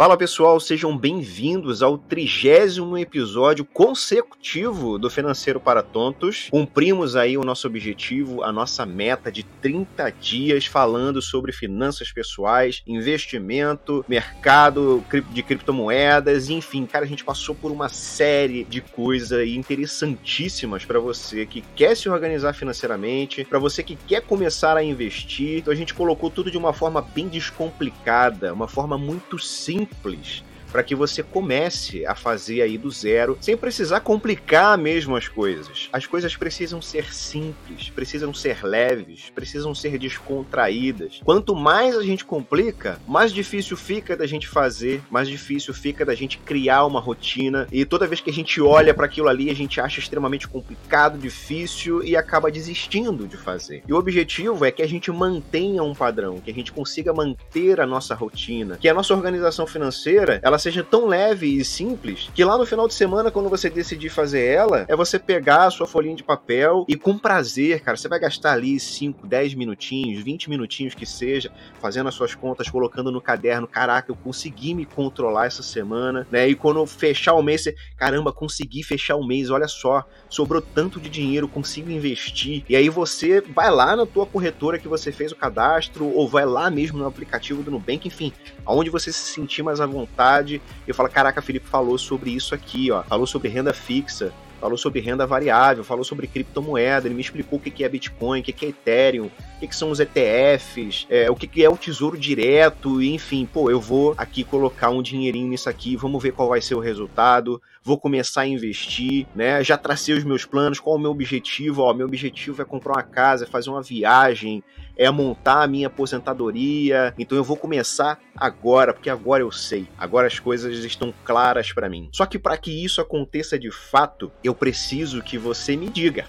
Fala pessoal, sejam bem-vindos ao trigésimo episódio consecutivo do Financeiro para Tontos. Cumprimos aí o nosso objetivo, a nossa meta de 30 dias falando sobre finanças pessoais, investimento, mercado de criptomoedas, enfim, cara, a gente passou por uma série de coisas interessantíssimas para você que quer se organizar financeiramente, para você que quer começar a investir. Então a gente colocou tudo de uma forma bem descomplicada, uma forma muito simples simples para que você comece a fazer aí do zero, sem precisar complicar mesmo as coisas. As coisas precisam ser simples, precisam ser leves, precisam ser descontraídas. Quanto mais a gente complica, mais difícil fica da gente fazer, mais difícil fica da gente criar uma rotina. E toda vez que a gente olha para aquilo ali, a gente acha extremamente complicado, difícil e acaba desistindo de fazer. E o objetivo é que a gente mantenha um padrão, que a gente consiga manter a nossa rotina, que a nossa organização financeira, ela seja tão leve e simples que lá no final de semana, quando você decidir fazer ela, é você pegar a sua folhinha de papel e com prazer, cara, você vai gastar ali 5, 10 minutinhos, 20 minutinhos que seja, fazendo as suas contas, colocando no caderno, caraca, eu consegui me controlar essa semana, né? E quando fechar o mês, você, caramba, consegui fechar o mês, olha só, sobrou tanto de dinheiro, consigo investir. E aí você vai lá na tua corretora que você fez o cadastro ou vai lá mesmo no aplicativo do Nubank, enfim, aonde você se sentir mais à vontade e eu falo, caraca, Felipe falou sobre isso aqui, ó. Falou sobre renda fixa, falou sobre renda variável, falou sobre criptomoeda, ele me explicou o que é Bitcoin, o que é Ethereum, o que são os ETFs, é, o que é o tesouro direto, enfim, pô, eu vou aqui colocar um dinheirinho nisso aqui, vamos ver qual vai ser o resultado, vou começar a investir, né? Já tracei os meus planos, qual é o meu objetivo? Ó, meu objetivo é comprar uma casa, é fazer uma viagem, é montar a minha aposentadoria. Então eu vou começar agora, porque agora eu sei. Agora as coisas estão claras para mim. Só que para que isso aconteça de fato, eu preciso que você me diga.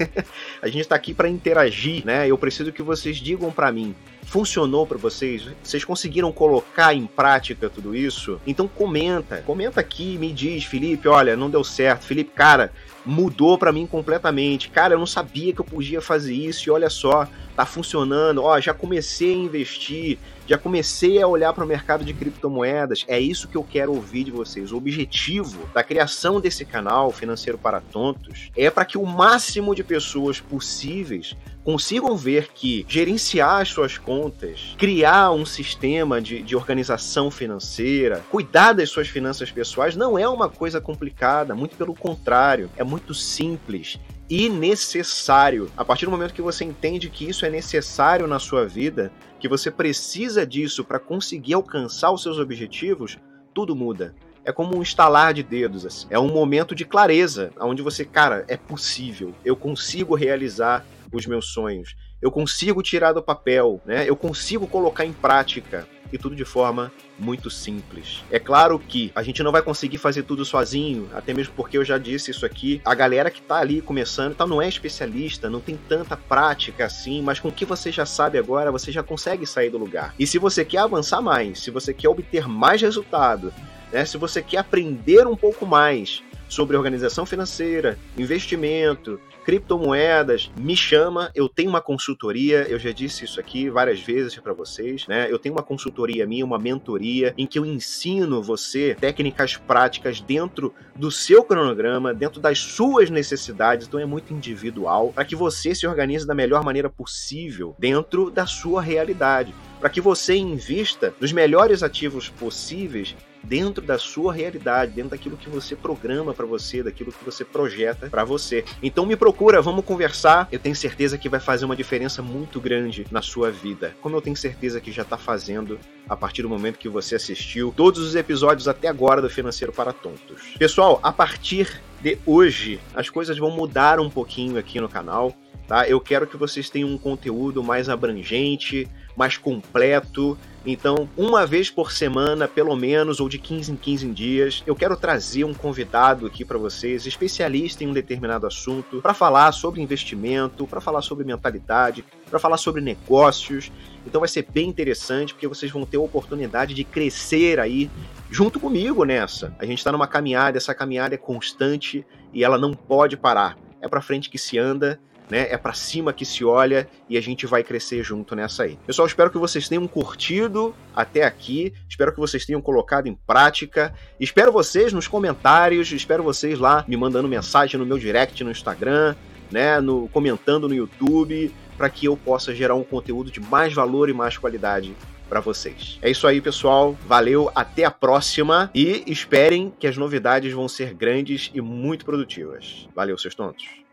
a gente está aqui para interagir, né? Eu preciso que vocês digam para mim funcionou para vocês? Vocês conseguiram colocar em prática tudo isso? Então comenta, comenta aqui, me diz, Felipe, olha, não deu certo. Felipe, cara, mudou para mim completamente. Cara, eu não sabia que eu podia fazer isso e olha só, tá funcionando. Ó, já comecei a investir, já comecei a olhar para o mercado de criptomoedas. É isso que eu quero ouvir de vocês. O objetivo da criação desse canal Financeiro para Tontos é para que o máximo de pessoas possíveis consigam ver que gerenciar as suas contas, criar um sistema de, de organização financeira, cuidar das suas finanças pessoais não é uma coisa complicada, muito pelo contrário, é muito simples e necessário. A partir do momento que você entende que isso é necessário na sua vida, que você precisa disso para conseguir alcançar os seus objetivos, tudo muda. É como um estalar de dedos, assim. é um momento de clareza, onde você, cara, é possível, eu consigo realizar os meus sonhos. Eu consigo tirar do papel, né? Eu consigo colocar em prática e tudo de forma muito simples. É claro que a gente não vai conseguir fazer tudo sozinho, até mesmo porque eu já disse isso aqui. A galera que tá ali começando, então não é especialista, não tem tanta prática assim, mas com o que você já sabe agora, você já consegue sair do lugar. E se você quer avançar mais, se você quer obter mais resultado, né, se você quer aprender um pouco mais sobre organização financeira, investimento, criptomoedas, me chama, eu tenho uma consultoria, eu já disse isso aqui várias vezes para vocês, né? Eu tenho uma consultoria minha, uma mentoria em que eu ensino você técnicas práticas dentro do seu cronograma, dentro das suas necessidades, então é muito individual, para que você se organize da melhor maneira possível dentro da sua realidade, para que você invista nos melhores ativos possíveis dentro da sua realidade, dentro daquilo que você programa para você, daquilo que você projeta para você. Então me procura, vamos conversar. Eu tenho certeza que vai fazer uma diferença muito grande na sua vida, como eu tenho certeza que já está fazendo a partir do momento que você assistiu todos os episódios até agora do Financeiro para Tontos. Pessoal, a partir de hoje, as coisas vão mudar um pouquinho aqui no canal. Tá? Eu quero que vocês tenham um conteúdo mais abrangente, mais completo. Então, uma vez por semana, pelo menos, ou de 15 em 15 dias, eu quero trazer um convidado aqui para vocês, especialista em um determinado assunto, para falar sobre investimento, para falar sobre mentalidade, para falar sobre negócios. Então vai ser bem interessante, porque vocês vão ter a oportunidade de crescer aí junto comigo nessa. A gente está numa caminhada, essa caminhada é constante e ela não pode parar. É para frente que se anda né? É para cima que se olha e a gente vai crescer junto nessa aí. Pessoal, espero que vocês tenham curtido até aqui, espero que vocês tenham colocado em prática. Espero vocês nos comentários, espero vocês lá me mandando mensagem no meu direct no Instagram, né, no comentando no YouTube, para que eu possa gerar um conteúdo de mais valor e mais qualidade para vocês. É isso aí, pessoal. Valeu, até a próxima e esperem que as novidades vão ser grandes e muito produtivas. Valeu, seus tontos.